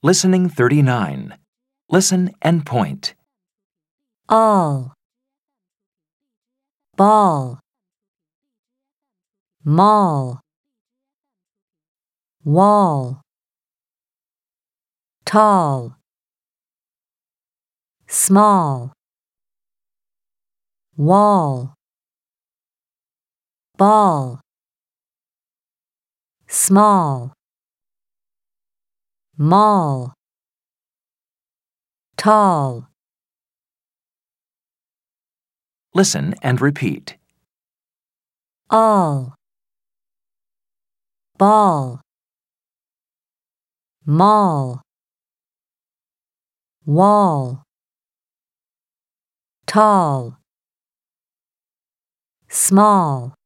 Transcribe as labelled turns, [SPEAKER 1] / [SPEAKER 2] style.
[SPEAKER 1] Listening 39. Listen and point.
[SPEAKER 2] all. Ball. Mall. Wall. Tall. Small. Wall. Ball. Small mall. Tall.
[SPEAKER 1] Listen and repeat.
[SPEAKER 2] all. Ball. Mall. Wall. Tall. Small